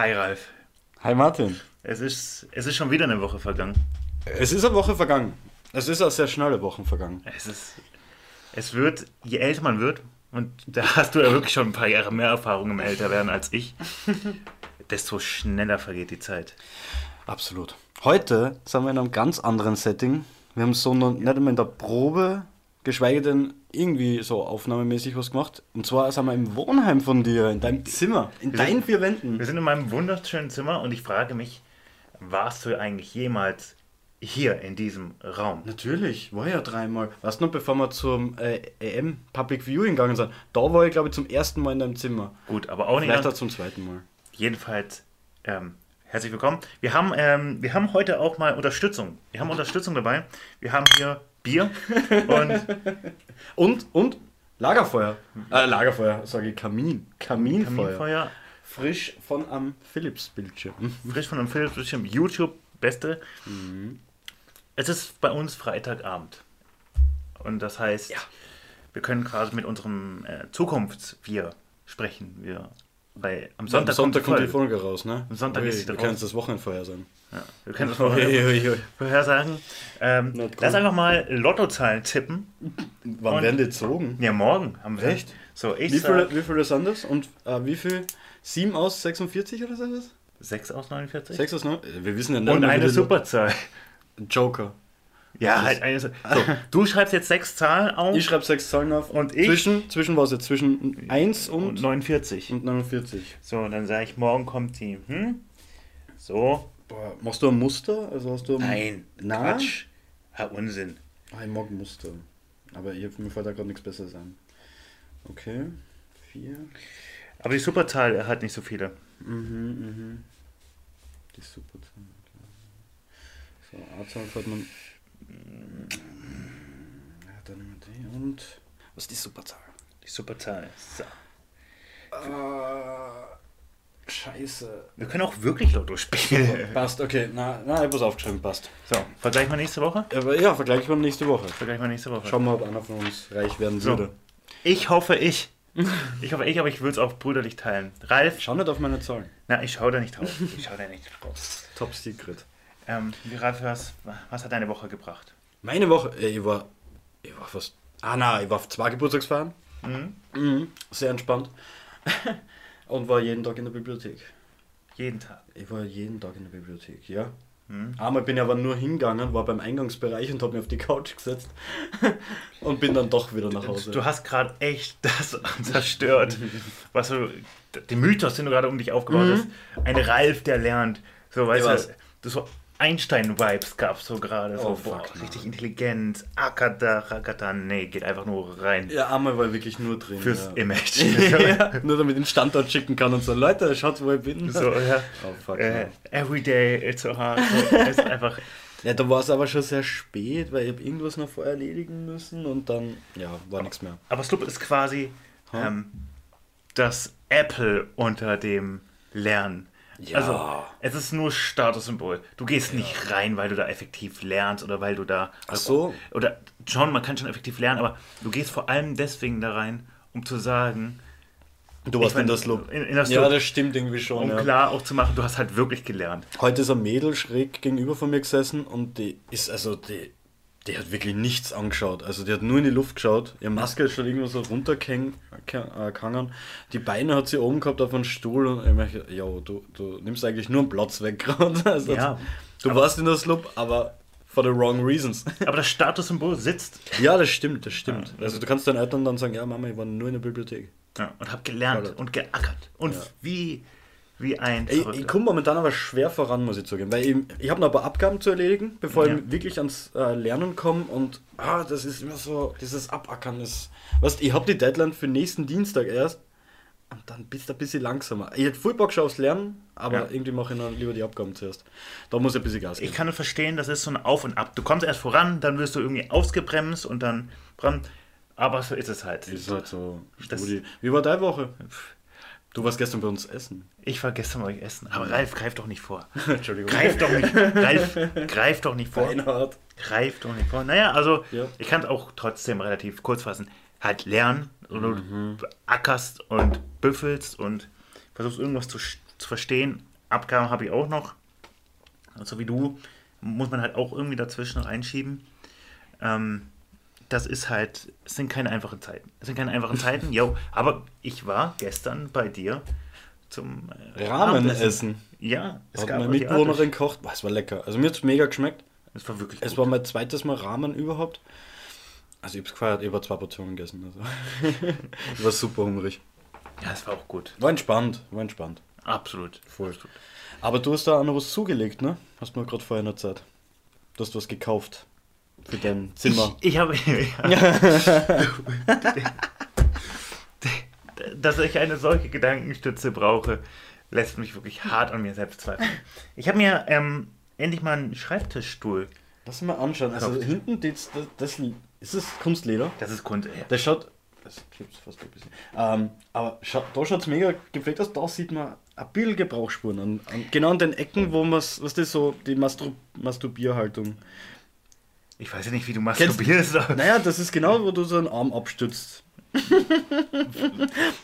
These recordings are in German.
Hi Ralf. Hi Martin. Es ist, es ist schon wieder eine Woche vergangen. Es ist eine Woche vergangen. Es ist eine sehr schnelle Woche vergangen. Es ist. Es wird, je älter man wird, und da hast du ja wirklich schon ein paar Jahre mehr Erfahrung im Älterwerden als ich, desto schneller vergeht die Zeit. Absolut. Heute sind wir in einem ganz anderen Setting. Wir haben so noch nicht einmal in der Probe, geschweige denn irgendwie so aufnahmemäßig was gemacht. Und zwar sind wir im Wohnheim von dir, in deinem Zimmer, in Wir deinen sind- vier Wänden. Wir sind in meinem wunderschönen Zimmer und ich frage mich, warst du eigentlich jemals hier in diesem Raum? Natürlich, war ja dreimal. Weißt du noch, bevor wir zum äh, EM Public Viewing gegangen sind, da war ich glaube ich zum ersten Mal in deinem Zimmer. Gut, aber auch nicht. Vielleicht auch zum zweiten Mal. Jedenfalls, ähm, herzlich willkommen. Wir haben, ähm, wir haben heute auch mal Unterstützung. Wir haben Unterstützung dabei. Wir haben hier Bier und Und, und Lagerfeuer. Äh, Lagerfeuer, sage ich Kamin. Kaminfeuer. Kaminfeuer. Frisch von am Philips-Bildschirm. Frisch von einem Philips Bildschirm. YouTube, beste. Mhm. Es ist bei uns Freitagabend. Und das heißt, wir können quasi mit unserem äh, Zukunfts-Wir sprechen. Wir, bei, am Sonntag, Am Sonntag kommt die Folge. Folge raus, ne? Am Sonntag Ui, ist sie Wir raus. können das Wochenende vorher sagen. Ja, wir können das ui. vorhersagen. Ähm, lass einfach mal Lottozahlen tippen. Wann Und- werden die gezogen? Ja, morgen wir. Echt? So, ich Wie sag viele, wie viele sind das? Und äh, wie viel? 7 aus 46 oder so? was? 6 aus 49. 6 aus 9? Wir wissen ja nicht. Und eine die- Superzahl. Joker. Ja, halt eine. So, du schreibst jetzt sechs Zahlen auf Ich schreibe 6 Zahlen auf. Und ich? Zwischen, zwischen was jetzt? Zwischen 1 und und, 49. und 49. So, dann sage ich, morgen kommt die. Hm? So. Boah, machst du ein Muster? Also hast du ein Nein, Na? Quatsch. Ja, Unsinn. Ah, ich mag Muster. Aber ich, mir fällt da gerade nichts Besseres ein. Okay. 4. Aber die Superzahl hat nicht so viele. Mhm, mhm. Die Superzahl. So, A-Zahl fällt man. Ja, dann nehmen wir die und. Was ist die Superzahl? Die Superzahl. So. Äh, scheiße. Wir können auch wirklich Lotto spielen. Passt, okay. Na, na, ich hab's aufgeschrieben, passt. So, vergleichen wir nächste Woche? Aber ja, vergleichen wir nächste Woche. Vergleichen wir nächste Woche. Schauen wir, ob einer von uns reich werden So. würde. Ich hoffe, ich. Ich hoffe, ich, aber ich würde es auch brüderlich teilen. Ralf, Schau nicht auf meine Zahlen. na, ich schaue da nicht drauf. Ich schaue da nicht drauf. Top Secret. Ähm, wie Ralf, was, was hat deine Woche gebracht? Meine Woche, äh, ich war, ich war fast, ah na, ich war auf zwei Geburtstagsfeiern. Mhm. Mhm. Sehr entspannt. Und war jeden Tag in der Bibliothek. Jeden Tag. Ich war jeden Tag in der Bibliothek, ja. Mhm. Einmal bin ich aber nur hingegangen, war beim Eingangsbereich und habe mich auf die Couch gesetzt und bin dann doch wieder nach Hause. Du hast gerade echt das zerstört, was du, den Mythos, den du gerade um dich aufgebaut hast. Ein Ralf, der lernt. So, weißt du, das so Einstein-Vibes gab es so gerade. So, Oh, boah, fuck, richtig intelligent. Akata, Rakata, nee, geht einfach nur rein. ja, einmal war ich wirklich nur drin. Fürs ja. Image. ja, nur damit ich den Standort schicken kann und so, Leute, schaut, wo ich bin. so, ja. Oh, fuck. Äh, every day it's so hard. So, es ist einfach. Ja, da war es aber schon sehr spät, weil ich irgendwas noch vorher erledigen müssen und dann, ja, war nichts mehr. Aber Sloop ist quasi Ha? ähm, das Apple unter dem Lernen. Ja. Also, es ist nur Statussymbol. Du gehst nicht rein, weil du da effektiv lernst oder weil du da. Ach so. Oder schon, man kann schon effektiv lernen, aber du gehst vor allem deswegen da rein, um zu sagen. Du warst ich mein, in das Lob. In, in das Ja, Lob, das stimmt irgendwie schon. um ja. klar auch zu machen, du hast halt wirklich gelernt. Heute ist ein Mädel schräg gegenüber von mir gesessen und die ist, also, die, die hat wirklich nichts angeschaut. Also, die hat nur in die Luft geschaut. Ihre Maske ist schon irgendwo so runtergehangen. äh. Die Beine hat sie oben gehabt auf einem Stuhl und ich merke, ja, du, du nimmst eigentlich nur einen Platz weg gerade. Also, Ja, du warst in das Lob, aber for the wrong reasons. Aber das Statussymbol sitzt ja, das stimmt, das stimmt. Ja. Also, du kannst deinen Eltern dann sagen, ja, Mama, ich war nur in der Bibliothek. ja, und hab gelernt Toll. und geackert. Und Ja. wie, wie ein. Ich, ich komme momentan aber schwer voran, muss ich zugeben, weil ich, ich habe noch ein paar Abgaben zu erledigen, bevor Ja. ich wirklich ans äh, Lernen komme und ah, das ist immer so, dieses Abackern ist, weißt, ich habe die Deadline für nächsten Dienstag erst und dann bist du ein bisschen langsamer. Ich hätte voll Bock schon aufs Lernen, aber Ja. irgendwie mache ich dann lieber die Abgaben zuerst. Da muss ich ein bisschen Gas geben. Ich kann verstehen, das ist so ein Auf und Ab. Du kommst erst voran, dann wirst du irgendwie ausgebremst und dann. Aber so ist es halt. ist halt so, Das-. Wie war deine Woche? Du warst gestern bei uns essen. Ich war gestern bei euch essen. Aber Ralf, greif doch nicht vor. Entschuldigung. Greif doch nicht. Ralf, greif doch nicht vor. Reinhard. Greif doch nicht vor. Naja, also Ja. ich kann es auch trotzdem relativ kurz fassen. Halt lernen und Mhm. du ackerst und büffelst und versuchst irgendwas zu, zu verstehen. Abgaben habe ich auch noch. So wie du, muss man halt auch irgendwie dazwischen reinschieben. Ähm, das ist halt, es sind keine einfachen Zeiten. Es sind keine einfachen Zeiten, jo. Aber ich war gestern bei dir zum äh, Rahmenessen. Ja, es Hat gab meine Mitbewohnerin. Boah, es war lecker. Also mir hat es mega geschmeckt. Es war wirklich Es gut. war mein zweites Mal Rahmen überhaupt. Also ich habe es gefeiert, über zwei Portionen gegessen. Also. ich war super hungrig. Ja, es war auch gut. War entspannt, war entspannt. Absolut. Voll. Absolut. Aber du hast da auch noch was zugelegt, ne? Hast du mir gerade vorher der Zeit. Du hast was gekauft. Für dein Zimmer. Ich, ich habe. Dass ich eine solche Gedankenstütze brauche, lässt mich wirklich hart an mir selbst zweifeln. Ich habe mir ähm, endlich mal einen Schreibtischstuhl. Lass mal anschauen. Also gekauft. hinten, das, das, ist das Kunstleder? Das ist Kunst. Ja. Das schaut. Das klebt fast ein bisschen. Ähm, aber scha da schaut es mega gepflegt aus. Da sieht man ein bisschen Gebrauchsspuren. An, an, genau an den Ecken, wo man, was das so, die Mastur Masturbierhaltung. Ich weiß ja nicht, wie du masturbierst. Kennst, naja, das ist genau, wo du so einen Arm abstützt.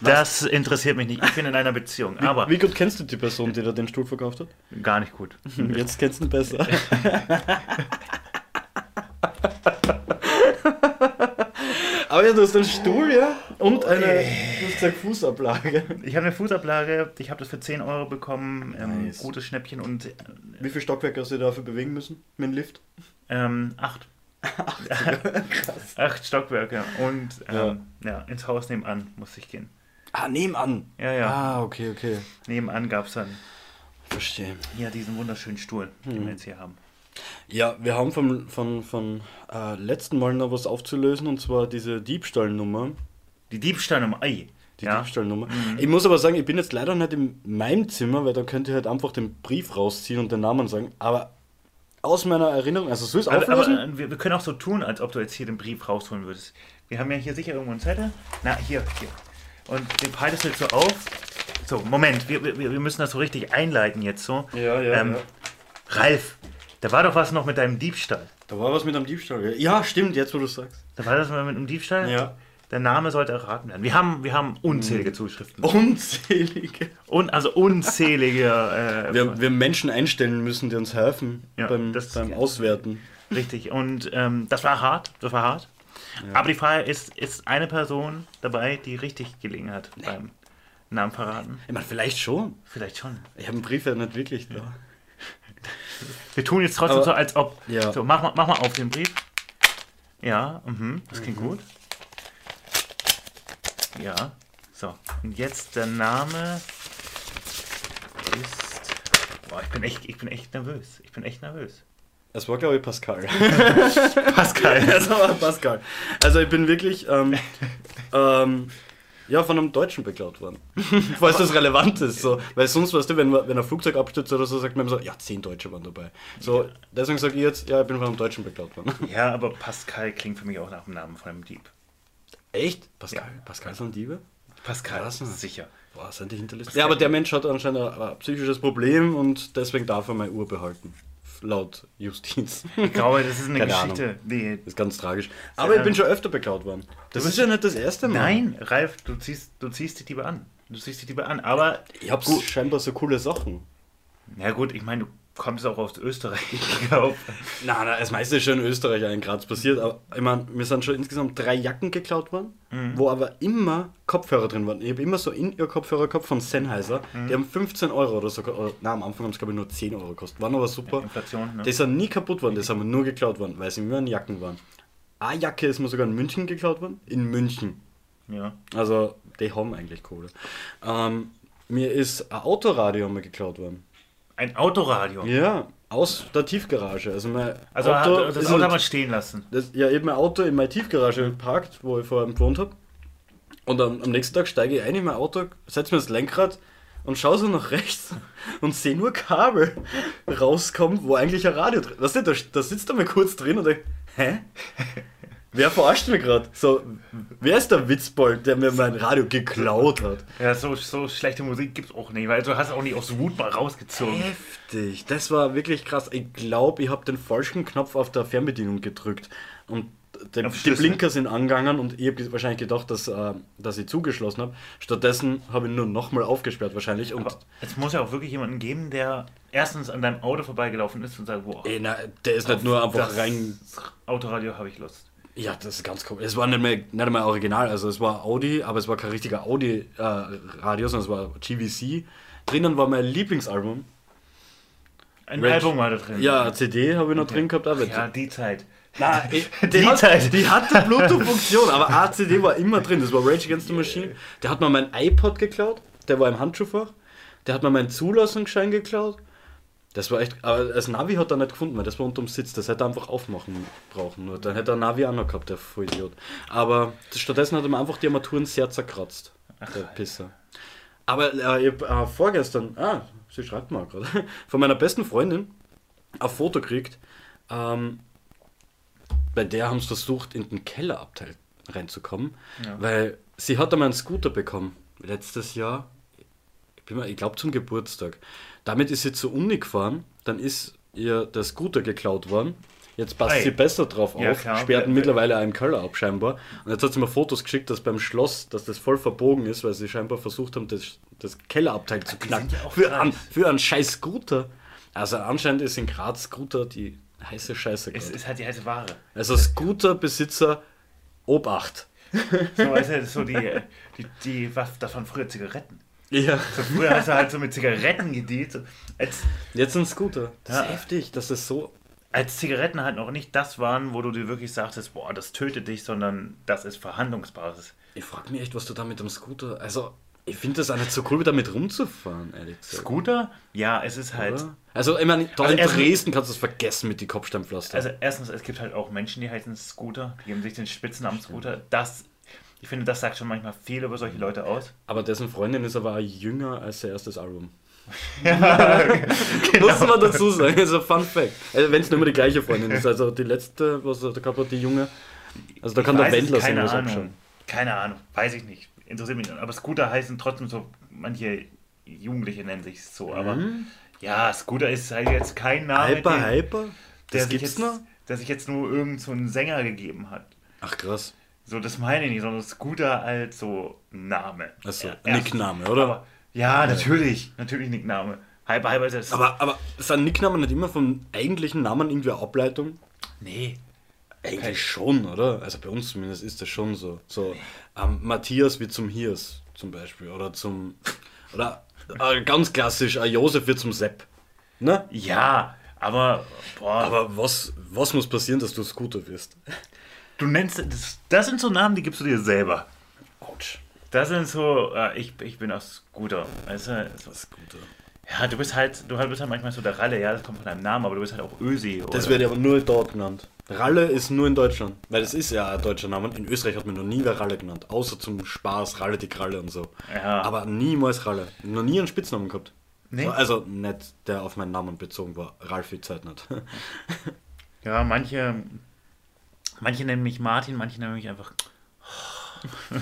das interessiert mich nicht. Ich bin in einer Beziehung. Wie, aber wie gut kennst du die Person, die da den Stuhl verkauft hat? Gar nicht gut. Jetzt kennst du ihn besser. Aber ja, du hast einen Stuhl, ja? Und eine, du hast Fußablage. Ich habe eine Fußablage, ich habe das für 10 Euro bekommen. Ähm, nice. Gutes Schnäppchen und. Äh, Wie viele Stockwerke hast du dafür bewegen müssen mit dem Lift? Ähm, acht. Krass. Acht Stockwerke. Und ähm, ja. ja. ins Haus nebenan musste ich gehen. Ah, nebenan? Ja, ja. Ah, okay, okay. Nebenan gab es dann. Verstehe. Ja, diesen wunderschönen Stuhl, hm. den wir jetzt hier haben. Ja, wir haben vom, von, von äh, letzten Mal noch was aufzulösen und zwar diese Diebstahlnummer. Die Diebstahlnummer, ei. Die ja. Diebstahlnummer. Mhm. Ich muss aber sagen, ich bin jetzt leider nicht in meinem Zimmer, weil da könnt ihr halt einfach den Brief rausziehen und den Namen sagen. Aber aus meiner Erinnerung, also so ist aber, aber äh, wir, wir, können auch so tun, als ob du jetzt hier den Brief rausholen würdest. Wir haben ja hier sicher irgendwo einen Zettel. Na, hier, hier. Und den haltest du jetzt so auf. So, Moment, wir, wir, wir müssen das so richtig einleiten jetzt so. Ja, ja, ähm, ja. Ralf, da war doch was noch mit deinem Diebstahl. Da war was mit einem Diebstahl. Ja, stimmt, jetzt wo du sagst. Da war das mal mit einem Diebstahl? Ja. Der Name sollte erraten werden. Wir haben, wir haben unzählige Zuschriften. Unzählige? Un, also unzählige. Äh, wir, wir Menschen einstellen müssen, die uns helfen ja, beim, beim Auswerten. Richtig, und ähm, das war hart. Das war hart. Ja. Aber die Frage ist, ist eine Person dabei, die richtig gelegen hat nee. beim Namen verraten? Ich meine, vielleicht schon. Vielleicht schon. Ich habe einen Brief ja nicht wirklich da. Wir tun jetzt trotzdem Aber, so, als ob. Ja. So, mach mal, mach mal auf den Brief. Ja, mh, das klingt mhm. gut. Ja, so. Und jetzt der Name ist. Boah, ich bin echt, ich bin echt nervös. Ich bin echt nervös. Es war, glaube ich, Pascal. Pascal. Es war Pascal. Also ich bin wirklich. Ähm, ähm, ja, von einem Deutschen beklaut worden. Falls das relevant ist. So. Weil sonst, weißt du, wenn, wenn ein Flugzeug abstürzt oder so, sagt man immer so, ja, zehn Deutsche waren dabei. So, deswegen sage ich jetzt, ja, ich bin von einem Deutschen beklaut worden. Ja, aber Pascal klingt für mich auch nach dem Namen von einem Dieb. Echt? Pascal? Ja. Pascal sind Diebe? Pascal, ist sicher. Boah, sind die hinterlistet? Ja, aber der Mensch hat anscheinend ein, ein psychisches Problem und deswegen darf er meine Uhr behalten laut Justiz. Ich glaube, das ist eine Keine Geschichte. Nee. Das ist ganz tragisch. Aber ich bin schon öfter beklaut worden. Das ist ja nicht das erste Mal. Nein, Ralf, du ziehst, du ziehst die Diebe an. Du ziehst die Diebe an. Aber. Ich habe scheinbar so coole Sachen. Ja, gut, ich meine, du kommt es auch aus Österreich, ich glaube. Nein, nein, das meiste ist schon in Österreich in Graz passiert. Aber ich meine, mir sind schon insgesamt drei Jacken geklaut worden, mhm. wo aber immer Kopfhörer drin waren. Ich habe immer so in ihr Kopfhörer gehabt von Sennheiser. Mhm. Die haben 15 Euro oder so, oder, nein, am Anfang haben es glaube ich nur 10 Euro gekostet. Waren aber super. Inflation, ne? Die sind nie kaputt worden, die haben nur geklaut worden, weil sie immer in Jacken waren. Eine Jacke ist mir sogar in München geklaut worden. In München. Ja. Also, die haben eigentlich Kohle. Ähm, mir ist ein Autoradio mal geklaut worden. Ein Autoradio? Ja, aus der Tiefgarage. Also, mein also Auto das Auto halt, haben wir stehen lassen? Das, ja, eben mein Auto in meine Tiefgarage geparkt, wo ich vorher gewohnt habe. Und am, am, nächsten Tag steige ich ein in mein Auto, setze mir das Lenkrad und schaue so nach rechts und sehe nur Kabel rauskommen, wo eigentlich ein Radio drin ist. Weißt du, da, da sitzt er mal kurz drin und denke, hä? Wer verarscht mich gerade? So, wer ist der Witzbold, der mir mein Radio geklaut hat? Ja, so, so schlechte Musik gibt es auch nicht, weil du hast auch nicht aus Wut mal rausgezogen. Heftig, das war wirklich krass. Ich glaube, ich habe den falschen Knopf auf der Fernbedienung gedrückt. Und die, Auf die. Blinker sind angegangen und ich habe wahrscheinlich gedacht, dass, äh, dass ich zugeschlossen habe. Stattdessen habe ich nur nochmal aufgesperrt wahrscheinlich. Und Aber es muss ja auch wirklich jemanden geben, der erstens an deinem Auto vorbeigelaufen ist und sagt, boah, ey, na, der ist nicht nur einfach rein. Autoradio habe ich Lust. Ja, das ist ganz komisch. Es war nicht mehr, nicht mehr original, also es war Audi, aber es war kein richtiger Audi-Radio, sondern es war GVC. Drinnen war mein Lieblingsalbum. Ein Red- Album war da drin. Ja, CD habe ich noch drin gehabt. Aber ja, die Zeit. Die die, hat, Zeit. die hatte Bluetooth-Funktion, aber ACD war immer drin. Das war Rage Against the Machine. Der hat mir mein iPod geklaut, der war im Handschuhfach. Der hat mir meinen Zulassungsschein geklaut. Das war echt, aber das Navi hat er nicht gefunden, weil das war unterm Sitz. Das hätte er einfach aufmachen brauchen. Nur dann hätte er Navi auch noch gehabt, der Vollidiot. Aber stattdessen hat er mir einfach die Armaturen sehr zerkratzt. der Pisser. Aber äh, ich hab, äh, vorgestern, ah, sie schreibt mal gerade, von meiner besten Freundin ein Foto gekriegt. Ähm, bei der haben sie versucht, in den Kellerabteil reinzukommen, Ja. weil sie hat einmal einen Scooter bekommen, letztes Jahr, ich, ich glaube zum Geburtstag. Damit ist sie zur Uni gefahren, dann ist ihr der Scooter geklaut worden. Jetzt passt Ei. sie besser drauf Ja, auf, klar. sperrten Wer- mittlerweile einen Keller ab scheinbar. Und jetzt hat sie mir Fotos geschickt, dass beim Schloss, dass das voll verbogen ist, weil sie scheinbar versucht haben, das, das Kellerabteil zu knacken. ja für, einen, dreist. für einen scheiß Scooter. Also anscheinend ist in Graz Scooter die heiße Scheiße. Es ist halt die heiße Ware. Also Scooterbesitzer, Obacht. So, ist so die, die, die, was, das waren früher Zigaretten. Ja. So, früher hast du halt so mit Zigaretten. So, als, Jetzt ein Scooter. Das Ja. ist heftig, das ist so. als Zigaretten halt noch nicht das waren, wo du dir wirklich sagtest, boah, das tötet dich, sondern das ist Verhandlungsbasis. Ich frage mich echt, was du da mit dem Scooter. Also, ich finde das auch nicht so cool, damit rumzufahren, ehrlich gesagt. Scooter? Ja, es ist halt. Oder? Also, ich meine, Also in Dresden kannst du es vergessen mit den Kopfsteinpflaster. Also erstens, es gibt halt auch Menschen, die heißen Scooter, die geben sich den Spitznamen Scooter. Das, ich finde, das sagt schon manchmal viel über solche Leute aus. aber dessen Freundin ist aber jünger als ihr erstes Album. Genau. Muss man dazu sagen, also Fun Fact. Also, Wenn es nicht mehr die gleiche Freundin ist, also die letzte, was da hat, die junge. Also da kann Ich der weiß es, Wendler keine was Ahnung. abschauen. Keine Ahnung, weiß ich nicht. Interessiert mich nicht. Aber Scooter heißen trotzdem so, manche Jugendliche nennen sich so, aber ja, Scooter ist halt jetzt kein Name, Mhm. Hyper, den- Hyper? der Das sich gibt's jetzt, noch? der sich jetzt nur irgend so einen Sänger gegeben hat. Ach krass. So, das meine ich nicht, sondern Scooter als so Name. Achso, Ja, Nickname, oder? Aber, ja, natürlich, natürlich Nickname. Hyper, Hyper ist das. Aber, aber sind Nicknamen nicht immer vom eigentlichen Namen irgendwie eine Ableitung? nee. Eigentlich schon, oder? Also bei uns zumindest ist das schon so. So ähm, Matthias wird zum Hirs zum Beispiel. Oder zum. Oder äh, ganz klassisch, äh, Josef wird zum Sepp. Ne? Ja, aber, boah, Aber was, was muss passieren, dass du Scooter wirst? Du nennst, das, das sind so Namen, die gibst du dir selber. Autsch. Das sind so, äh, ich, ich bin auch Scooter. Weißt du, so, Scooter. ja, du bist halt, du bist halt manchmal so der Ralle, ja, das kommt von deinem Namen, aber du bist halt auch Ösi. Das oder- wird aber nur dort genannt. Ralle ist nur in Deutschland. Weil das ist ja ein deutscher Name. In Österreich hat man noch nie wer Ralle genannt. Außer zum Spaß, Ralle die Kralle und so. Ja. Aber niemals Ralle. Noch nie einen Spitznamen gehabt. Nee. So, also nicht, der auf meinen Namen bezogen war. Ralfi Zeit nicht. Ja, manche, manche nennen mich Martin, manche nennen mich einfach.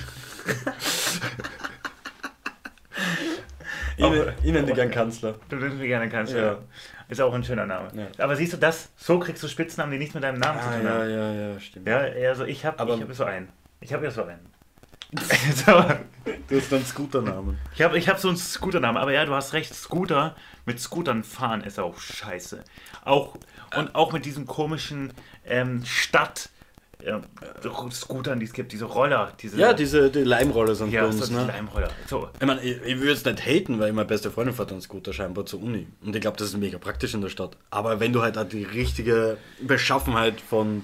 Ihnen, Ihnen die gern Kanzler. Du nennst mich gerne Kanzler. Ja. Ist auch ein schöner Name. Ja. Aber siehst du das? So kriegst du Spitznamen, die nichts mit deinem Namen zu Ah, tun ja, haben. ja, ja, stimmt. Ja, also ich habe ich hab so einen. Ich habe ja so einen. so, Du hast einen Scooternamen. ich habe ich hab so einen Scooternamen, aber ja, du hast recht, Scooter, mit Scootern fahren ist auch scheiße. Auch, und auch mit diesen komischen ähm, Stadt ähm, Scootern, die es gibt, diese Roller, diese Ja, diese die Leimrolle sind ja, bei uns, so diese ne? Leimroller. So, Ich meine, ich, ich würde es nicht haten, weil meine beste Freundin fährt einen Scooter scheinbar zur Uni. Und ich glaube, das ist mega praktisch in der Stadt. Aber wenn du halt auch die richtige Beschaffenheit von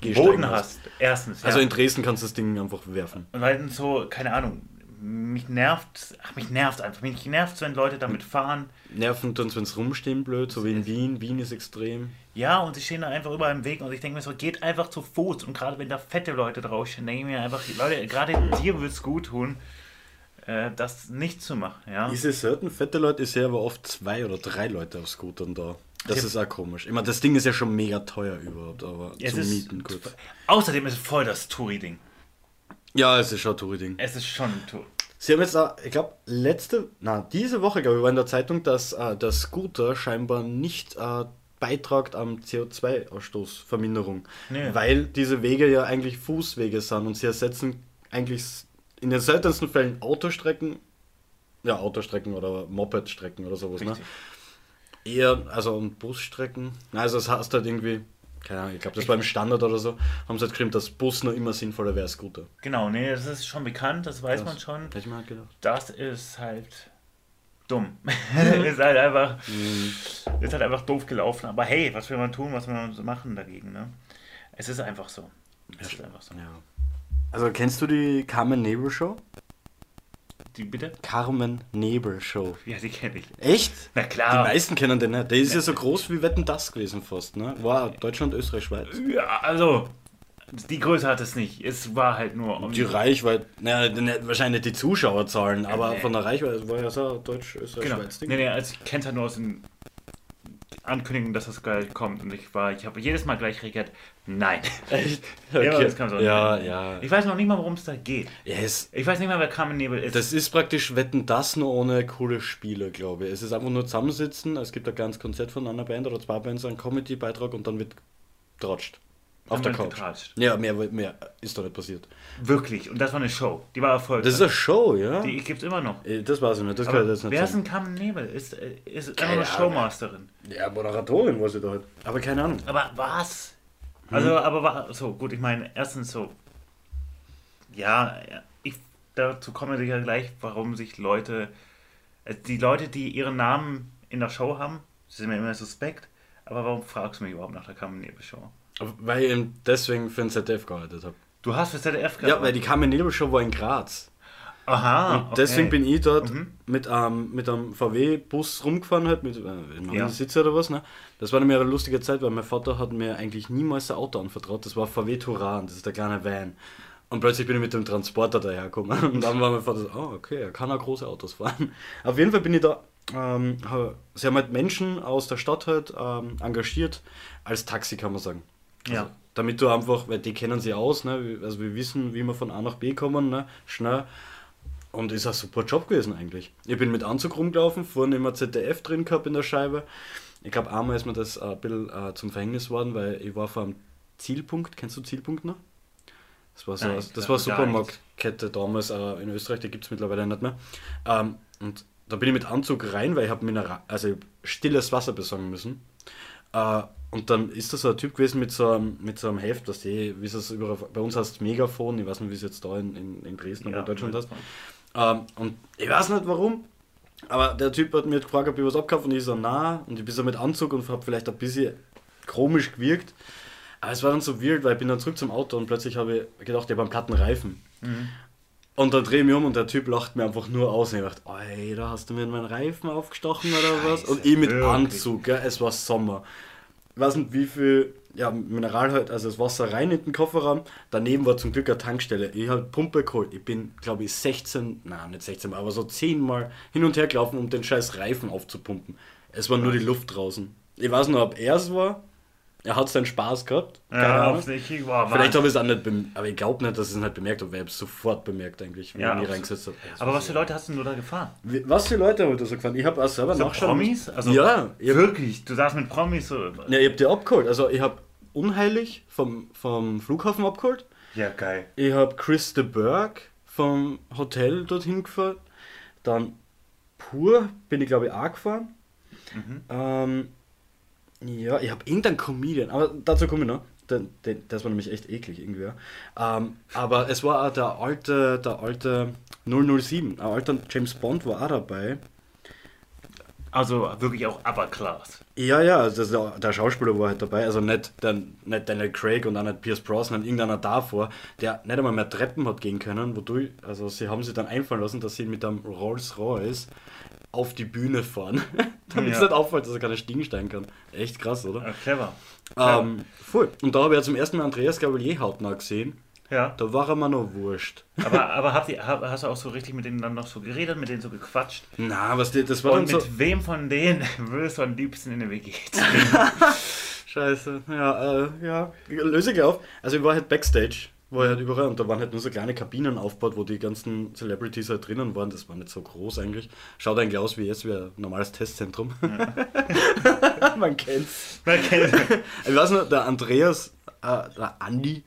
Gehsteigen Boden hast, erstens. Ja. Also in Dresden kannst du das Ding einfach werfen. Und weil dann so, keine Ahnung, mich nervt, ach, mich nervt einfach. Mich nervt wenn Leute damit fahren. Nerven tun wenn es rumstehen blöd, so wie in Wien. Wien ist extrem. Ja, und sie stehen da einfach überall im Weg und ich denke mir so, geht einfach zu Fuß. Und gerade wenn da fette Leute draufstehen, denke ich mir einfach, Leute, gerade dir würde es gut tun, äh, das nicht zu machen. Ja? Diese selten fette Leute, ich sehe aber oft zwei oder drei Leute auf Scootern da. Das Ja. ist auch komisch. Ich meine, das Ding ist ja schon mega teuer überhaupt, aber Es zum ist- Mieten gut. Außerdem ist es voll das Touri-Ding. Ja, es ist schon Touri-Ding. Es ist schon ein Tour. Sie haben jetzt, ich glaube, letzte, na, diese Woche, glaube ich, war in der Zeitung, dass äh, der Scooter scheinbar nicht äh, beitragt am CO2-Ausstoßverminderung. Nee. Weil diese Wege ja eigentlich Fußwege sind und sie ersetzen eigentlich in den seltensten Fällen Autostrecken, ja, Autostrecken oder Mopedstrecken oder sowas, ne? Richtig. Eher, also und Busstrecken. Also das heißt halt irgendwie, keine Ahnung, ich glaube, das war im Standard oder so, haben sie halt geschrieben, dass Bus noch immer sinnvoller wäre als Scooter. Genau, nee, das ist schon bekannt, das weiß Das man schon. Hätte ich mir halt gedacht. Das ist halt dumm. ist halt einfach ist halt einfach doof gelaufen. Aber hey, was will man tun, was will man machen dagegen, ne? Es ist einfach so. Es ist einfach so. Ja. Also kennst du die Carmen Nebel Show? Die bitte? Carmen Nebel Show. Ja, die kenne ich. Echt? Na Die klar. meisten kennen den nicht. Der ist ja so groß wie Wetten das gewesen fast, ne? War Deutschland, Österreich, Schweiz. Ja, also die Größe hat es nicht. Es war halt nur um Die Reichweite, naja, wahrscheinlich die Zuschauerzahlen, aber Nee. von der Reichweite war ja so Deutsch, Österreich, Genau. Schweiz Ding. Nee, nee, also ich kenne es halt nur aus den Ankündigungen, dass das gleich kommt. Und ich war, ich habe jedes Mal gleich reagiert, nein. Echt? Ja, das kann so ja, ja. Ich weiß noch nicht mal, worum es da geht. ja es, Ich weiß nicht mal, wer Carmen Nebel ist. das ist praktisch Wetten das nur ohne coole Spiele, glaube ich. Es ist einfach nur zusammensitzen, es gibt ein ganzes Konzert von einer Band oder zwei Bands, einen Comedy-Beitrag und dann wird tratscht. Auf der Couch. getratscht. Ja, mehr, mehr ist doch nicht passiert. Wirklich. Und das war eine Show. Die war erfolgreich. Das ist eine Show, ja? Die gibt es immer noch. Eh, Das weiß ich nicht, das kann ich jetzt nicht wer ist denn Carmen Nebel? Ist, äh, ist einfach eine. Showmasterin. Ja, Moderatorin war sie da halt. Aber keine Ahnung. Aber was? Hm. Also, aber war, so, gut, ich meine, erstens so, ja, ich, dazu kommen wir ja gleich, warum sich Leute, äh, die Leute, die ihren Namen in der Show haben, sind mir immer suspekt, aber warum fragst du mich überhaupt nach der Carmen Nebel Show? Weil ich eben deswegen für den ZDF gearbeitet habe. Du hast für ZDF Ja, weil die Carmen Nebel Show war in Graz. Aha, Und deswegen bin ich dort Mhm. mit, ähm, mit einem VW-Bus rumgefahren, halt, mit äh, einem Ja. Sitzer oder was. Ne? Das war nämlich eine lustige Zeit, weil mein Vater hat mir eigentlich niemals ein Auto anvertraut. Das war VW Touran, das ist der kleine Van. Und plötzlich bin ich mit dem Transporter dahergekommen. Und dann war mein Vater so, oh, okay, er kann auch große Autos fahren. Auf jeden Fall bin ich da, ähm, sie haben halt Menschen aus der Stadt halt ähm, engagiert, als Taxi kann man sagen. Ja. Also, damit du einfach, weil die kennen sie aus, ne? also wir wissen, wie wir von A nach B kommen, ne? schnell. Und ist ein super Job gewesen eigentlich. Ich bin mit Anzug rumgelaufen, vorne immer ZDF drin gehabt in der Scheibe. Ich glaube, einmal ist mir das ein bisschen äh, zum Verhängnis worden, weil ich war vor einem Zielpunkt. Kennst du Zielpunkt noch? Das war so, Nein, das war Supermarktkette damals äh, in Österreich, die gibt es mittlerweile nicht mehr. Ähm, und da bin ich mit Anzug rein, weil ich habe Mineral, also stilles Wasser besorgen müssen. Äh, und dann ist da so ein Typ gewesen mit so einem, mit so einem Heft, das eh, wie es das überall, bei uns heißt Megafon, ich weiß nicht, wie es jetzt da in, in, in Dresden oder in Deutschland heißt. Ähm, und ich weiß nicht warum, aber der Typ hat mir gefragt, ob ich was abkaufe und ich so, na, und ich bin so mit Anzug und habe vielleicht ein bisschen komisch gewirkt. Aber es war dann so weird, weil ich bin dann zurück zum Auto und plötzlich habe ich gedacht, ich habe einen platten Reifen. Und dann drehe ich mich um und der Typ lacht mir einfach nur aus. Und ich dachte, ey, da hast du mir meinen Reifen aufgestochen oder was? Und ich mit? Anzug, ja, es war Sommer. Ich weiß nicht, wie viel ja, Mineral halt, also das Wasser rein in den Kofferraum. Daneben war zum Glück eine Tankstelle. Ich habe Pumpe geholt. Ich bin, glaube ich, 16, nein, nicht 16 Mal, aber so 10 Mal hin und her gelaufen, um den scheiß Reifen aufzupumpen. Es war nur die Luft draußen. Ich weiß noch, ob er es war. Er hat seinen Spaß gehabt. Ja, Ahnung. offensichtlich war Vielleicht habe ich es auch nicht bemerkt, aber ich glaube nicht, dass ich es nicht bemerkt habe, weil ich habe es sofort bemerkt eigentlich, wie Ja, er mich absolut. reingesetzt hat. Aber was für Leute hast denn du da gefahren? Was für Leute haben da so gefahren? Ich habe auch selber So nachschauen Promis? Also ja, ich habe Wirklich? Du saßt mit Promis so. ja, ich hab die abgeholt. Also ich habe Unheilig vom, vom Flughafen abgeholt. Ja, geil. Ich habe Chris de Berg vom Hotel dorthin gefahren. Dann Pur bin ich glaube ich auch gefahren. Ähm, ja, ich habe irgendeinen Comedian, aber dazu komme ich noch. Den, den, das war nämlich echt eklig irgendwie. Ähm, aber es war auch der alte, der alte 007, ein alter James Bond war auch dabei. Also wirklich auch Upper Class. Ja, ja, also das, der, der Schauspieler war halt dabei, also nicht, der, nicht Daniel Craig und auch nicht Pierce Brosnan, irgendeiner davor, der nicht einmal mehr Treppen hat gehen können, wodurch, also sie haben sich dann einfallen lassen, dass sie mit einem Rolls Royce auf die Bühne fahren, damit es Ja. nicht auffällt, dass er keine Stiegen steigen kann. Echt krass, oder? Ja, clever. Ähm, voll. Und da habe ich ja zum ersten Mal Andreas Gabalier hautnah gesehen, Ja. da war er mir noch wurscht. Aber, aber habt ihr, hast du auch so richtig mit denen dann noch so geredet, mit denen so gequatscht? Na, was die, das war Und mit so... wem von denen würdest du am liebsten in eine WG ziehen? Scheiße, ja, äh, ja, löse ich auf. Also ich war halt Backstage, war halt überall und da waren halt nur so kleine Kabinen aufgebaut, wo die ganzen Celebrities halt drinnen waren. Das war nicht so groß eigentlich. Schaut eigentlich aus wie jetzt wie ein normales Testzentrum. Man kennt's. Man kennt Ich weiß noch, der Andreas, äh, der Andi,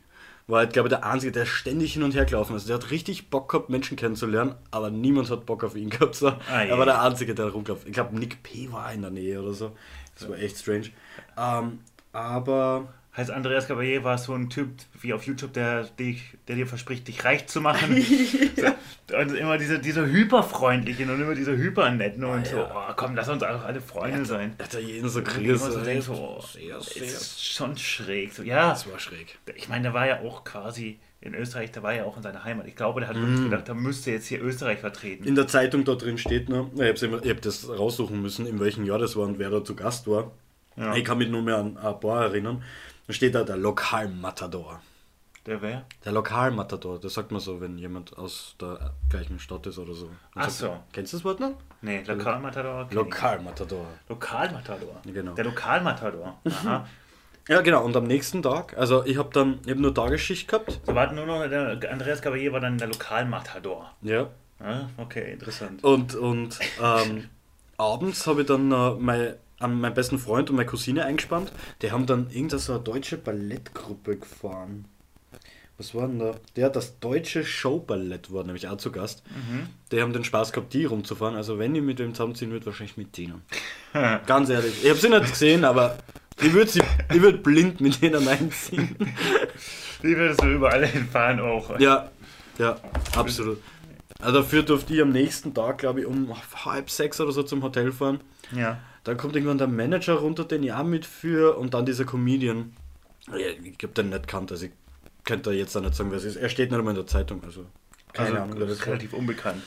war halt, glaube ich, der Einzige, der ständig hin und her gelaufen ist. Der hat richtig Bock gehabt, Menschen kennenzulernen, aber niemand hat Bock auf ihn gehabt. So. Ah, er war der Einzige, der rumgelaufen Ich glaube, Nick P. war in der Nähe oder so. Das war echt strange. Ähm, aber Heißt Andreas Caballé war so ein Typ wie auf YouTube, der, dich, der dir verspricht, dich reich zu machen. so, und immer diese, diese hyperfreundlichen und immer diese hypernetten und so, ja. oh, komm, lass uns auch alle Freunde sein. hat er jeden so immer so denkst, so, oh, sehr, das sehr. ist schon schräg. So, ja, Das war schräg. ich meine, der war ja auch quasi in Österreich, der war ja auch in seiner Heimat. Ich glaube, der hat Mhm. wirklich gedacht, der müsste jetzt hier Österreich vertreten. In der Zeitung da drin steht noch, ich habe hab das raussuchen müssen, in welchem Jahr das war und wer da zu Gast war. Ja. Ich kann mich nur mehr an ein paar erinnern. Da steht da der Lokalmatador. Der wer? Der Lokalmatador, das sagt man so, wenn jemand aus der gleichen Stadt ist oder so. Man Ach sagt- so. Kennst du das Wort noch? Nee, Lokalmatador. Lokalmatador. Lokalmatador. Genau. Der Lokalmatador. Aha. Ja, genau. Und am nächsten Tag, also ich habe dann eben nur Tagesschicht gehabt. So war nur noch, der Andreas Caballé war dann der Lokalmatador. Ja. Ja, okay, interessant. Und, und ähm, abends habe ich dann äh, mein, an meinen besten Freund und meine Cousine eingespannt. Die haben dann irgendeine so eine deutsche Ballettgruppe gefahren. Was war denn da? Der, das deutsche Showballett war nämlich auch zu Gast. Die haben den Spaß gehabt, die rumzufahren. Also wenn ich mit dem zusammenziehen würde, wahrscheinlich mit denen. Ganz ehrlich. Ich habe sie nicht gesehen, aber ich würde würde blind mit denen einziehen. Wie würdest du überall hinfahren auch? Ja, ja, absolut. Also dafür durfte ich am nächsten Tag, glaube ich, um halb sechs oder so zum Hotel fahren. Ja. Dann kommt irgendwann der Manager runter, den ich auch mitführe, und dann dieser Comedian. Ich habe den nicht kannt, also ich könnte da jetzt auch nicht sagen, wer es ist. Er steht nicht einmal in der Zeitung, also keine Also, Ahnung, das ist war. relativ unbekannt.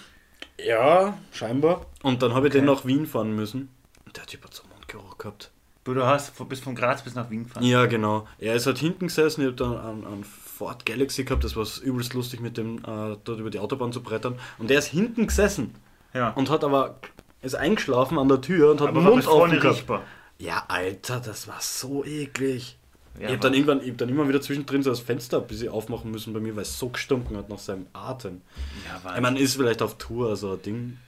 Ja, scheinbar. Und dann habe ich den Okay. nach Wien fahren müssen. Und der Typ hat so einen Mundgeruch gehabt. Du, du hast bis von Graz bis nach Wien gefahren. Ja, genau. Er ist halt hinten gesessen, ich habe dann einen, einen Ford Galaxy gehabt, das war übelst lustig mit dem äh, dort über die Autobahn zu brettern. Und der ist hinten gesessen Ja. und hat aber ist eingeschlafen an der Tür und hat Aber den war Mund offen gehabt. riechbar. Ja, Alter, das war so eklig. Ja, ich habe dann irgendwann, ich hab dann immer wieder zwischendrin so das Fenster ein bisschen aufmachen müssen bei mir, weil es so gestunken hat nach seinem Atem. Ja, war Ich meine, ist vielleicht auf Tour so ein Ding,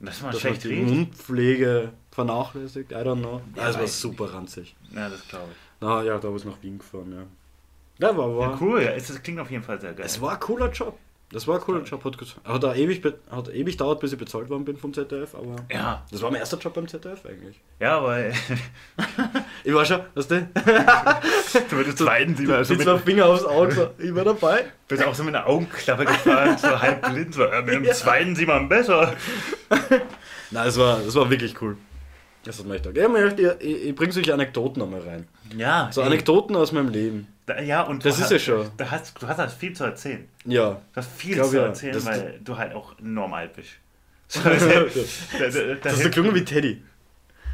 das war dass man schlecht die riecht. Mundpflege vernachlässigt. I don't know. Ja, es war weiß ich super ranzig. Ja, das glaube ich. Na ja, da ich nach Wien gefahren, ja. Ja, war, war. Ja, cool. Ja, es, das klingt auf jeden Fall sehr geil. Es war ein cooler Job. Das war ein cooler Job. Hat, hat, auch ewig, hat ewig dauert, bis ich bezahlt worden bin vom ZDF, aber ja, das war mein erster Job beim ZDF eigentlich. ja, aber Ich war schon, weißt du? du würdest zweiten sie also Die mit, zwei Finger aufs Auge, so, ich war dabei. bist auch so mit einer Augenklappe gefahren, so halb blind. So, ja, mit dem Ja. zweiten sieht man besser. Nein, das war, das war wirklich cool. Das hat mir echt gedacht. Ich, ich, ich, bringe solche Anekdoten einmal rein. Ja, So ey, Anekdoten aus meinem Leben. Da, ja und Das du ist hast, ja schon. Da hast, du hast halt viel zu erzählen. Ja. Du hast viel zu ja. erzählen, Das- weil du halt auch enorm alt bist. das Da- da- da- ist so gelungen wie Teddy.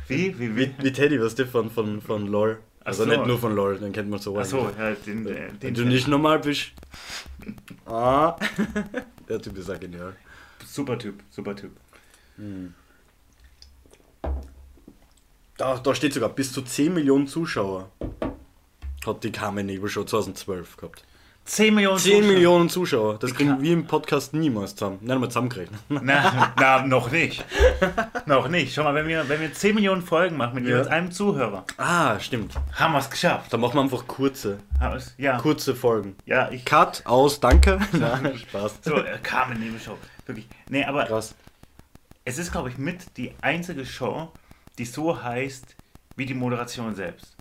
Wie? Wie? Wie, Wie? wie Teddy, was du von, von, von LOL. Also so. nicht nur von LOL, den kennt man so. Achso, ja, den, äh, den Wenn du nicht normal bist. Ah. Der Typ ist auch genial. Super Typ, super Typ. Da, da steht sogar, bis zu 10 Millionen Zuschauer hat die Carmen Nebel Show 2012 gehabt. 10 Millionen 10 Zuschauer. Millionen Zuschauer, das kriegen wir im Podcast niemals zusammen. Nicht einmal zusammengerechnet. Na, na, noch nicht. noch nicht. Schau mal, wenn wir, wenn wir 10 Millionen Folgen machen mit Ja. jeweils einem Zuhörer, Ah, stimmt. haben wir es geschafft. Da machen wir einfach kurze, Ja, kurze Folgen. ja, ich. Cut, aus, danke. Nein, Spaß. So, äh, Carmen Nebelshow. Wirklich. Nee, aber Krass. es ist, glaube ich, mit die einzige Show, die so heißt wie die Moderation selbst.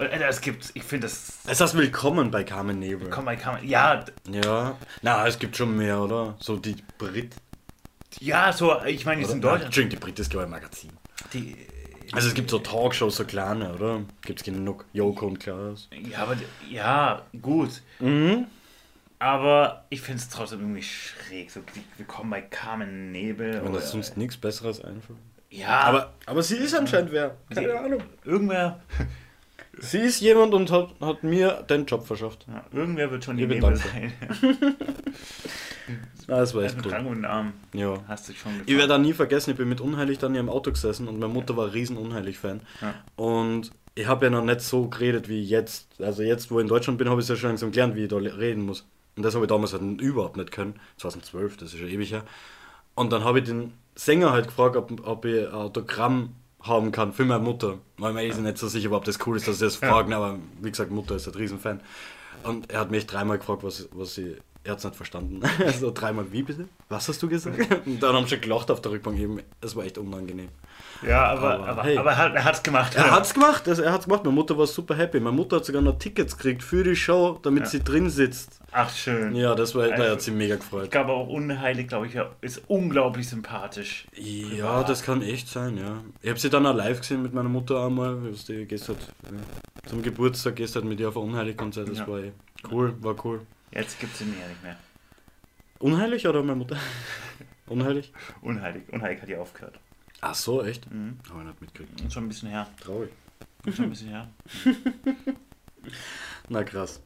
Und, es gibt, ich finde das. Es heißt willkommen bei Carmen Nebel. Komm mal, Carmen. Ja, Ja. Na, es gibt schon mehr, oder? So die Brit. ja, so, ich meine, die Oder? sind Nein, Deutsch. Entschuldigung, die Brit ist, glaube ich, ein Magazin. Die, Also es gibt so Talkshows, so kleine, oder? Gibt es genug. Joko und Klaas. ja, aber, ja, gut. Mhm. Aber ich finde es trotzdem irgendwie schräg. So, die- wir kommen bei Carmen Nebel. Wenn das sonst nichts Besseres einfällt. ja, Aber, aber sie ist anscheinend wer. Keine Sie- Ahnung. irgendwer, Sie ist jemand und hat, hat mir den Job verschafft. ja, irgendwer wird schon die Nebel sein. Na, das war echt Mit cool. Rang und Namen Ja. hast du schon Ich werde auch nie vergessen, ich bin mit Unheilig dann hier im Auto gesessen und meine Mutter war riesen Unheilig-Fan. Ja. Und ich habe ja noch nicht so geredet wie jetzt. Also jetzt, wo ich in Deutschland bin, habe ich es ja schon langsam gelernt, wie ich da reden muss. Und das habe ich damals halt überhaupt nicht können. 2012, das ist schon ewig her. Und dann habe ich den Sänger halt gefragt, ob, ob ich ein Autogramm haben kann für meine Mutter. Weil mir ist nicht so sicher, ob das cool ist, dass sie das fragen, aber wie gesagt, Mutter ist ein Riesenfan. Und er hat mich dreimal gefragt, was, was sie. Er hat es nicht verstanden. Also dreimal, wie bitte? Was hast du gesagt? Und dann haben sie gelacht auf der Rückbank eben. Es war echt unangenehm. Ja, aber, Aber, aber, hey. aber er, er hat's gemacht. Er hat's gemacht, also er hat's gemacht. Meine Mutter war super happy. Meine Mutter hat sogar noch Tickets gekriegt für die Show, damit sie drin sitzt. Ach, schön. Ja, das war, da Also- hat sie mega Ich gefreut. glaube auch unheilig, glaube ich, ist unglaublich sympathisch. Ja, das kann echt sein, ja. Ich habe sie dann auch live gesehen mit meiner Mutter einmal. Du gehst halt ja, zum Geburtstag, gehst halt mit ihr auf ein Unheilig-Konzert. Das Ja. war eh cool, war cool. Jetzt gibt sie ihn ja nicht mehr. Unheilig oder meine Mutter? Unheilig? Unheilig. Unheilig hat ja aufgehört. Ach so, echt? Mhm. Habe ich nicht mitgekriegt. Ist Schon ein bisschen her. Traurig. Ist Schon ein bisschen her. Na krass.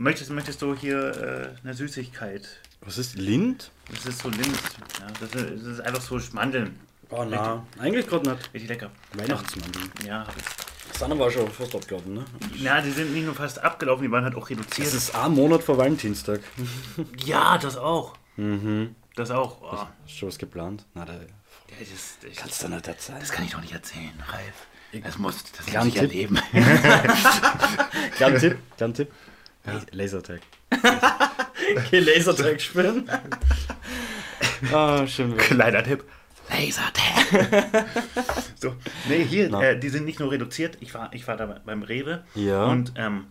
Möchtest, möchtest du hier äh, eine Süßigkeit? Was ist Lind? Das ist so Lind. Ja, das, ist, das ist einfach so Mandeln. Oh na, eigentlich gerade nicht. Richtig lecker. Weihnachtsmandeln. Ja, hab ich. Sanne war schon fast abgelaufen, ne? Ja, die sind nicht nur fast abgelaufen, die waren halt auch Das reduziert. ist ein Monat vor Valentinstag. ja, das auch. Mhm. Das auch. Oh. Ist schon was geplant? Na, da Ja, das, das, kannst du nicht erzählen. das kann ich doch nicht erzählen, Ralf. Das muss, das muss Kleinen ich Tipp. erleben. Kleiner Tipp, kleiner Tipp. Lasertag. Geh Lasertag spielen. ah, schön. Kleiner Tipp. Lasertag. so, nee, hier, äh, die sind nicht nur reduziert. Ich war, ich war da beim Rewe. Ja. Und ähm,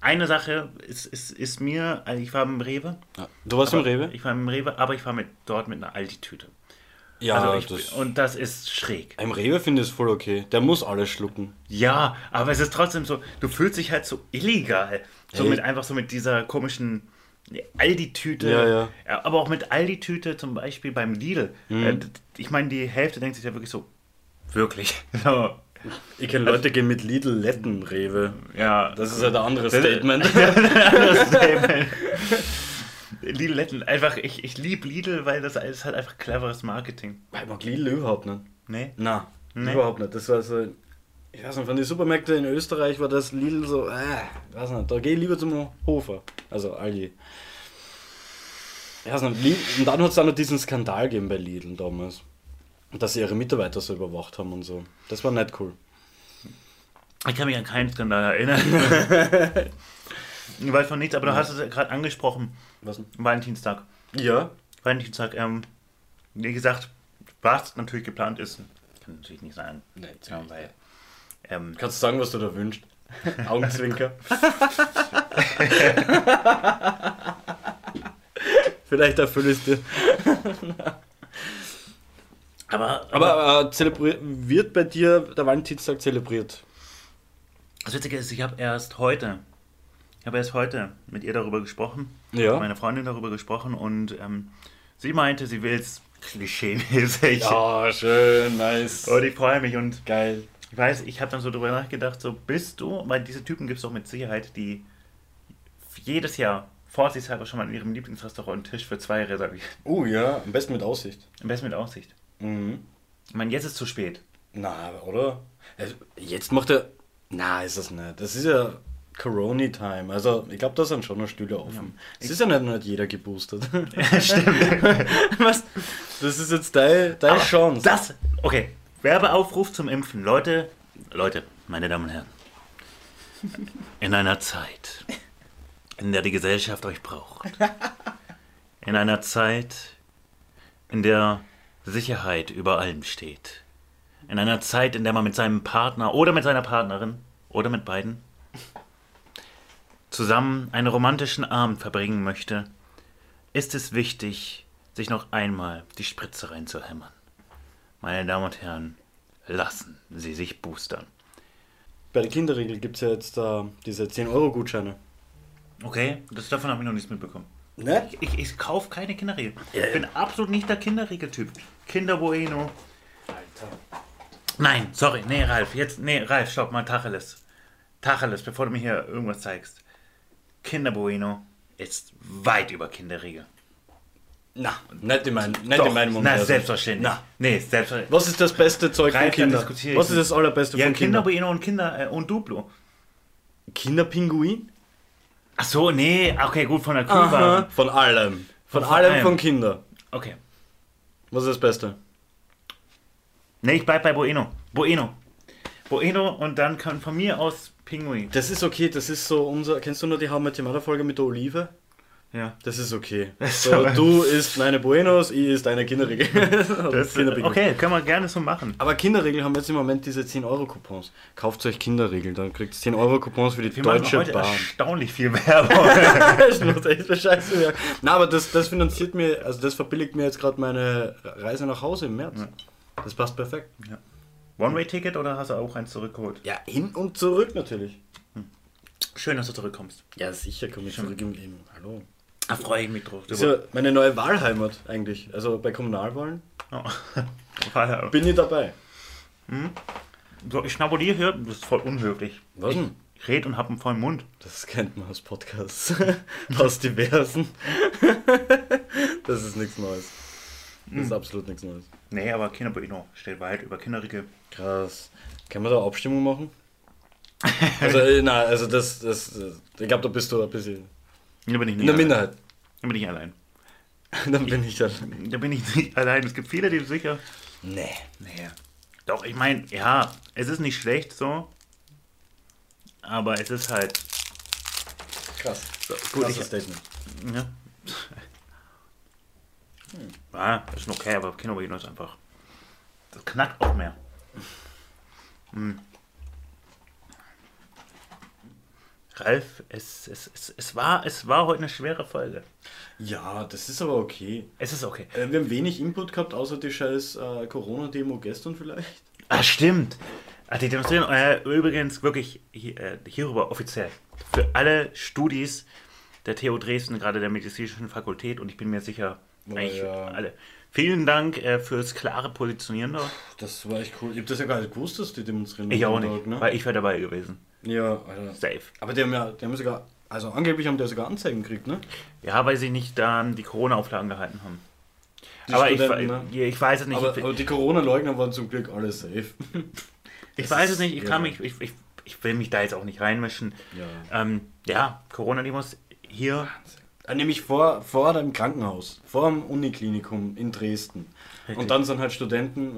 eine Sache ist, ist, ist mir, also ich war im Rewe. Du warst im Rewe? Ich war im Rewe, aber ich war mit, dort mit einer Aldi-Tüte. Ja, also ich, das, und das ist schräg. im Rewe finde ich es voll okay. Der muss alles schlucken. Ja, aber es ist trotzdem so, du fühlst dich halt so illegal. So Ey. mit einfach so mit dieser komischen Aldi-Tüte. Ja, ja. Aber auch mit Aldi-Tüte zum Beispiel beim Lidl. Mhm. Äh, Ich meine, die Hälfte denkt sich ja wirklich so, wirklich. So, Ich kenne Leute, die gehen mit Lidl Letten Rewe. ja, Das ist halt ein anderes Das- Statement. anderes Statement. Lidl Letten, einfach, ich, ich liebe Lidl, weil das ist halt einfach cleveres Marketing. Ich mag Lidl überhaupt nicht. Nee? Na, Nee. überhaupt nicht. Das war so. Ich weiß nicht, von den Supermärkten in Österreich war das Lidl so, äh, weiß nicht, da gehe ich lieber zum Hofer. Also Aldi. Ich weiß nicht, Lidl, und dann hat es dann noch diesen Skandal gegeben bei Lidl damals. Dass sie ihre Mitarbeiter so überwacht haben und so. Das war nicht cool. Ich kann mich an keinen Skandal erinnern. ich weiß von nichts, aber du hast es ja gerade angesprochen. Was? Valentinstag. Ja. Valentinstag, ähm, wie gesagt, was natürlich geplant ist, kann natürlich nicht sein. Nee, Ja, weil, ähm, Kannst du sagen, was du da wünschst? Augenzwinker. Vielleicht ich es dir. aber, Aber äh, zelebri- wird bei dir der Valentinstag zelebriert? das Witzige ist, ich habe erst heute, ich habe erst heute mit ihr darüber gesprochen, Ja. mit meiner Freundin darüber gesprochen und ähm, sie meinte, sie will es klischee-mäßig. Ja, schön, nice. Und ich freue mich und Geil. Ich weiß, ich habe dann so drüber nachgedacht, so bist du, weil diese Typen gibt es doch mit Sicherheit, die jedes Jahr vorsichtshalber schon mal in ihrem Lieblingsrestaurant einen Tisch für zwei reservieren. Oh ja, am besten mit Aussicht. Am besten mit Aussicht. Mhm. Ich meine, jetzt ist es zu spät. Na, oder? Also, Jetzt macht er. Na, ist das nicht. Das ist ja Corona-Time. Also, ich glaube, da sind schon noch Stühle offen. Es ist ja nicht, nicht jeder geboostert. Stimmt. Was? Das ist jetzt deine, deine Aber Chance. Das, okay. Werbeaufruf zum Impfen. Leute, Leute, meine Damen und Herren. In einer Zeit, in der die Gesellschaft euch braucht. In einer Zeit, in der Sicherheit über allem steht. In einer Zeit, in der man mit seinem Partner oder mit seiner Partnerin oder mit beiden zusammen einen romantischen Abend verbringen möchte, ist es wichtig, sich noch einmal die Spritze reinzuhämmern. Meine Damen und Herren, lassen Sie sich boostern. Bei der Kinderregel gibt es ja jetzt äh, diese 10-Euro-Gutscheine. Okay, das, davon habe ich noch nichts mitbekommen. Ne? Ich, ich kaufe keine Kinderriegel. Ich bin absolut nicht der Kinderriegeltyp. Kinder Bueno. Alter. Nein, sorry, nee, Ralf, jetzt, nee, Ralf, stopp mal, Tacheles. Tacheles, bevor du mir hier irgendwas zeigst. Kinder Bueno ist weit über Kinderriegel. Na, nicht in, mein, nicht Doch, in meinem na, Universum. selbstverständlich. Na. Nee, selbstverständlich. Was ist das beste Zeug von Ralf, da Kindern? Was ist das allerbeste Ja, von Kinder Kindern? Bueno und Kinder äh, und Duplo. Kinderpinguin? Ach so, nee, okay, gut, von der Kühlware. Von allem. Von, Von allem allem. von Kinder. Okay. Was ist das Beste? Nee, ich bleib bei Bueno. Bueno. Bueno und dann kann von mir aus Pinguin. Das ist okay, das ist so unser. Kennst du nur die How Met Folge mit der Olive? Ja. Das ist okay. ist So, du isst meine Buenos, ich isst eine Kinderregel. Das, Kinderpinguin. okay, können wir gerne so machen. Aber Kinderregeln haben jetzt im Moment diese 10-Euro-Coupons. Kauft euch Kinderregeln, dann kriegt ihr 10-Euro-Coupons für die Wir Deutsche heute Bahn. erstaunlich viel Werbung. ich muss echt für Scheiße ja. Na, aber das, das finanziert mir, also das verbilligt mir jetzt gerade meine Reise nach Hause im März. Das passt perfekt. One-Way-Ticket oder hast du auch eins zurückgeholt? Ja, hin und zurück natürlich. Schön, dass du zurückkommst. Ja, sicher komme ich zurück im Leben. Hallo. Da freue ich mich drauf. Das ist ja meine neue Wahlheimat eigentlich. Also bei Kommunalwahlen Oh. Bin ich dabei. So, ich schnabuliere hier, das ist voll unhöflich. Was denn? Ich red und hab einen vollen Mund. Das kennt man aus Podcasts. aus diversen. das ist nichts Neues. Das ist absolut nichts Neues. Nee, aber Kinderbueno steht weit über Kinderriegel. Krass. Kann man da Abstimmung machen? Also, äh, nein, also das, das, das ich glaube, da bist du ein bisschen Da bin ich nicht in der allein. Minderheit. Da bin ich allein. Dann bin ich ja. Da bin ich nicht allein. Es gibt viele, die sicher. Nee. Nee. Doch, ich meine, ja, es ist nicht schlecht so. Aber es ist halt. Krass. So, gut, Krasses ich, Statement. ja. Ah, ist okay, aber Kinderbueno ist einfach. Das knackt auch mehr. Hm. Ralf, es, es, es, es, war, es war heute eine schwere Folge. Ja, das ist aber okay. Es ist okay. Äh, wir haben wenig Input gehabt, außer die scheiß äh, Corona-Demo gestern vielleicht. Ah, stimmt. Ah, die demonstrieren äh, übrigens wirklich hier, äh, hierüber offiziell. Für alle Studis der TU Dresden, gerade der medizinischen Fakultät und ich bin mir sicher, Oh, eigentlich ja. alle. Vielen Dank äh, fürs klare Positionieren dort. Das war echt cool. Ich habe das ja gar nicht gewusst, dass die demonstrieren. Ich auch nicht, ne? weil ich wäre dabei gewesen. Ja, Alter. Safe. Aber die haben ja, die haben sogar, also angeblich haben die sogar Anzeigen gekriegt, ne? Ja, weil sie nicht dann die Corona-Auflagen gehalten haben. Die aber ich, ne? ich weiß es nicht. Aber, aber die Corona-Leugner waren zum Glück alle safe. ich weiß es nicht. Ich, ja. kann mich, ich, ich, ich will mich da jetzt auch nicht reinmischen. Ja. Ähm, ja, Corona-Demos hier. Äh, Nämlich vor, vor dem Krankenhaus, vor dem Uniklinikum in Dresden. Richtig. Und dann sind halt Studenten,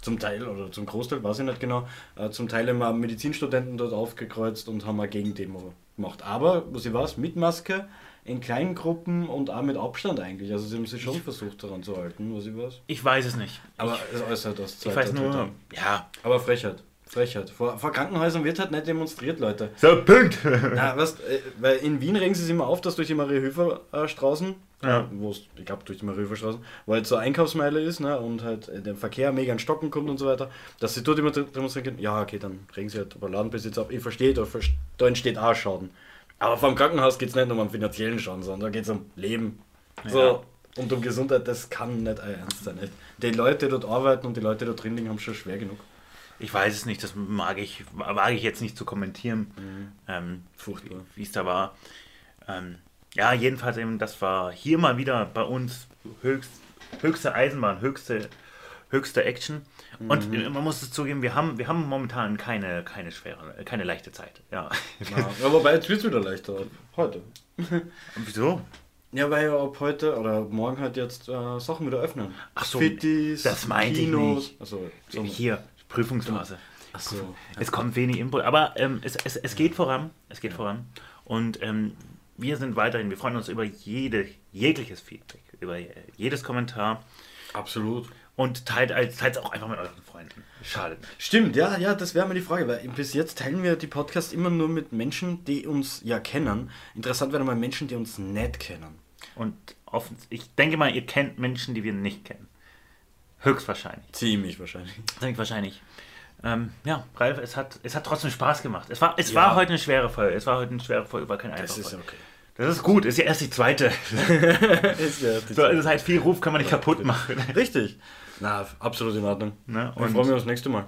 zum Teil oder zum Großteil, weiß ich nicht genau, äh, zum Teil immer Medizinstudenten dort aufgekreuzt und haben eine Gegendemo gemacht. Aber, was ich weiß, mit Maske, in kleinen Gruppen und auch mit Abstand eigentlich. Also sie haben sich schon versucht daran zu halten, was ich weiß. Ich weiß es nicht. Aber es äußert das Ich weiß nur, Twitter. ja. Aber Frechheit. Frechheit. Vor, vor Krankenhäusern wird halt nicht demonstriert, Leute. So, Punkt. Na, was, äh, weil in Wien regen sie sich immer auf, dass durch die Marie-Höfer-Straßen, Ja. wo es, ich glaube durch die Marie-Höfer-Straßen, wo halt so Einkaufsmeile ist, ne, und halt äh, der Verkehr mega in Stocken kommt und so weiter, dass sie dort immer demonstrieren können, ja, okay, dann regen sie halt über Ladenbesitz auf, ich verstehe, da, da entsteht auch Schaden. Aber vom Krankenhaus geht es nicht nur um finanziellen Schaden, sondern da geht es um Leben. So, Ja. und um Gesundheit, das kann nicht Ernst sein. Nicht? Die Leute, die dort arbeiten und die Leute, die dort drin liegen, haben schon schwer genug. Ich weiß es nicht, das mag ich, wage ich jetzt nicht zu kommentieren, ähm, Furchtbar. wie es da war. Ähm, ja, jedenfalls eben, das war hier mal wieder bei uns höchst, höchste Eisenbahn, höchste, höchste Action. Und äh, man muss es zugeben, wir haben, wir haben momentan keine, keine schwere, keine leichte Zeit. Ja. Ja, ja wobei jetzt wird es wieder leichter. Heute. Wieso? Ja, weil ja ab heute oder morgen halt jetzt äh, Sachen wieder öffnen. Ach so, Fittis, das meinte ich nicht. Also, so. Hier, Prüfungsphase. Ach so. Es kommt wenig Input, aber ähm, es, es, es geht voran. Es geht voran. Und ähm, wir sind weiterhin, wir freuen uns über jede, jegliches Feedback, über jedes Kommentar Absolut. und teilt es auch einfach mit euren Freunden. Schade. Stimmt, ja, ja, das wäre mal die Frage, weil bis jetzt teilen wir die Podcasts immer nur mit Menschen, die uns ja kennen. Interessant wäre mal Menschen, die uns nicht kennen. Und offen, ich denke mal, ihr kennt Menschen, die wir nicht kennen. Höchstwahrscheinlich. Ziemlich wahrscheinlich. Denke ich wahrscheinlich. Ähm, ja, Ralf, es hat, es hat trotzdem Spaß gemacht. Es war, es Ja. war heute eine schwere Folge. Es war heute eine schwere Folge, war kein einfacher Das ist okay. Das ist gut, ist ja erst die zweite. ist ja die so, das heißt, viel Ruf kann man nicht kaputt machen. Richtig. Na, absolut in Ordnung. Ne? Wir Und, freuen mich aufs nächste Mal.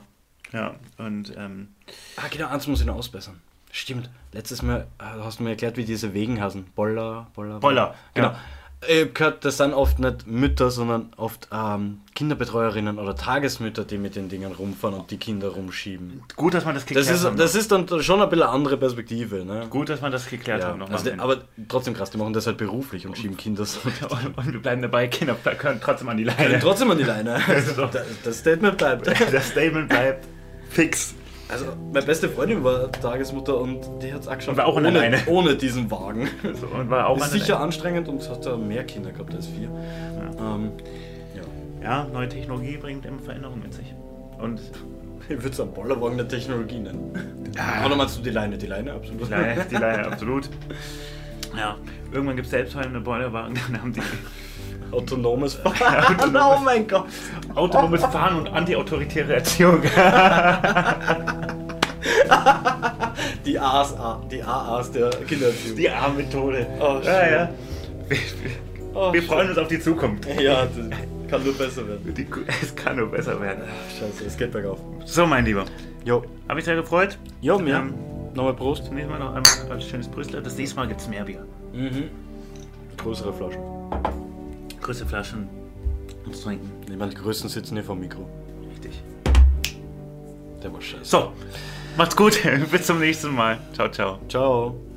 ja, und ähm, Ah, genau, eins muss ich noch ausbessern. Stimmt. Letztes Mal äh, hast du mir erklärt, wie diese Wegen heißen. Boller, Boller. Boller, Genau. ja. Ich hab gehört, das sind oft nicht Mütter, sondern oft ähm, Kinderbetreuerinnen oder Tagesmütter, die mit den Dingen rumfahren und die Kinder rumschieben. Gut, dass man das geklärt Das ist, hat. das ist dann schon ein bisschen eine andere Perspektive. Ne? Gut, dass man das geklärt Ja, hat. Noch also aber trotzdem krass, die machen das halt beruflich und schieben Kinder so. und, und wir bleiben dabei, Kinder können trotzdem an die. Leine. Trotzdem an die Leine. das, das Statement bleibt. Das Statement bleibt fix. Also, meine beste Freundin war Tagesmutter und die hat es auch geschafft. Und war auch ohne, Leine. ohne diesen Wagen. So, und war auch ist sicher Leine. anstrengend und hat da mehr Kinder gehabt als vier. Ähm, ja. Ja, neue Technologie bringt immer Veränderungen mit sich. Und Ich würde es einen Bollerwagen der Technologie nennen. Oder meinst du die Leine? Die Leine, absolut. die Leine, die Leine absolut. Ja, irgendwann gibt es selbstfahrende Bollerwagen, dann haben die Autonomes Fahren. oh mein Gott. autonomes Fahren und antiautoritäre Erziehung. Die A's, die AAs der Kindererziehung. Die A-Methode. Oh, ja, ja. Wir, Oh, wir freuen uns auf die Zukunft. Ja, das kann nur besser werden. Die, es kann nur besser werden. Scheiße, es geht bergauf. So, mein Lieber. Jo. Habe ich sehr gefreut. Jo, mir. Ähm, Nochmal Prost. Zum nächsten Mal noch einmal ein schönes Brüssel. Das nächste Mal gibt es mehr Bier. Mhm. Größere Flaschen. Größere Flaschen uns trinken. Ich meine, die größten sitzen hier vom Mikro. Richtig. Der war scheiße. So, macht's gut. Bis zum nächsten Mal. Ciao, ciao. Ciao.